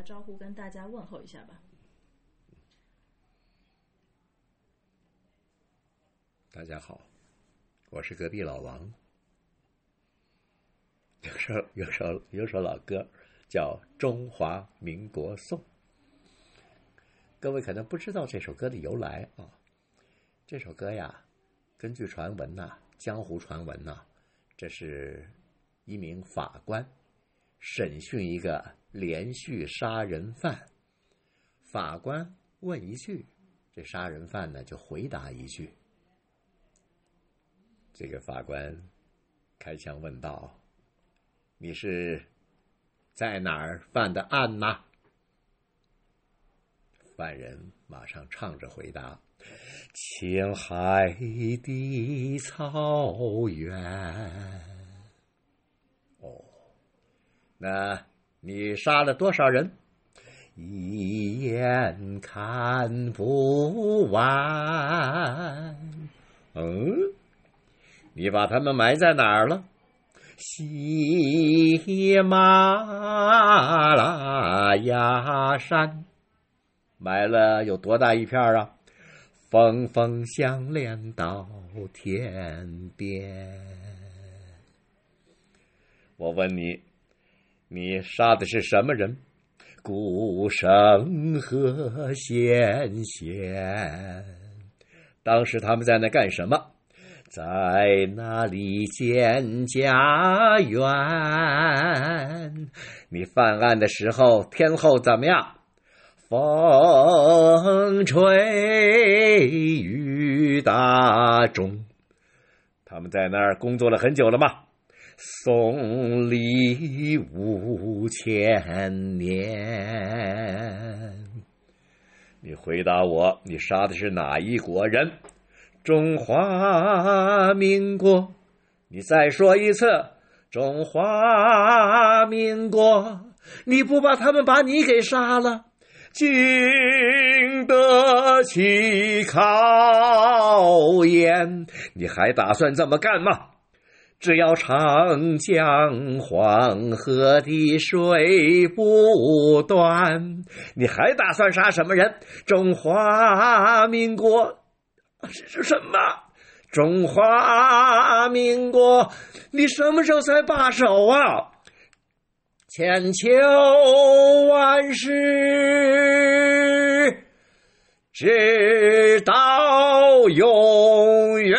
个招呼，跟大家问候一下吧。大家好，我是隔壁老王。有首有首有首老歌叫《中华民国颂》，各位可能不知道这首歌的由来啊。这首歌呀，根据传闻呐，江湖传闻呐，这是一名法官审讯一个连续杀人犯，法官问一句，这杀人犯呢就回答一句。这个法官开枪问道：“你是在哪儿犯的案呢？”犯人马上唱着回答：“青海的草原。”哦，那你杀了多少人？一眼看不完。嗯。你把他们埋在哪儿了？喜马拉雅山，埋了有多大一片啊？峰峰相连到天边。我问你，你杀的是什么人？孤生和贤贤，当时他们在那干什么？在那里建家园？你犯案的时候，天后怎么样？风吹雨打中。他们在那儿工作了很久了吗？送礼五千年。你回答我，你杀的是哪一国人？中华民国，你再说一次，中华民国，你不把他们把你给杀了，经得起考验？你还打算这么干吗？只要长江黄河的水不断，你还打算杀什么人？中华民国。这是什么？中华民国，你什么时候才罢手啊？千秋万世，直到永远。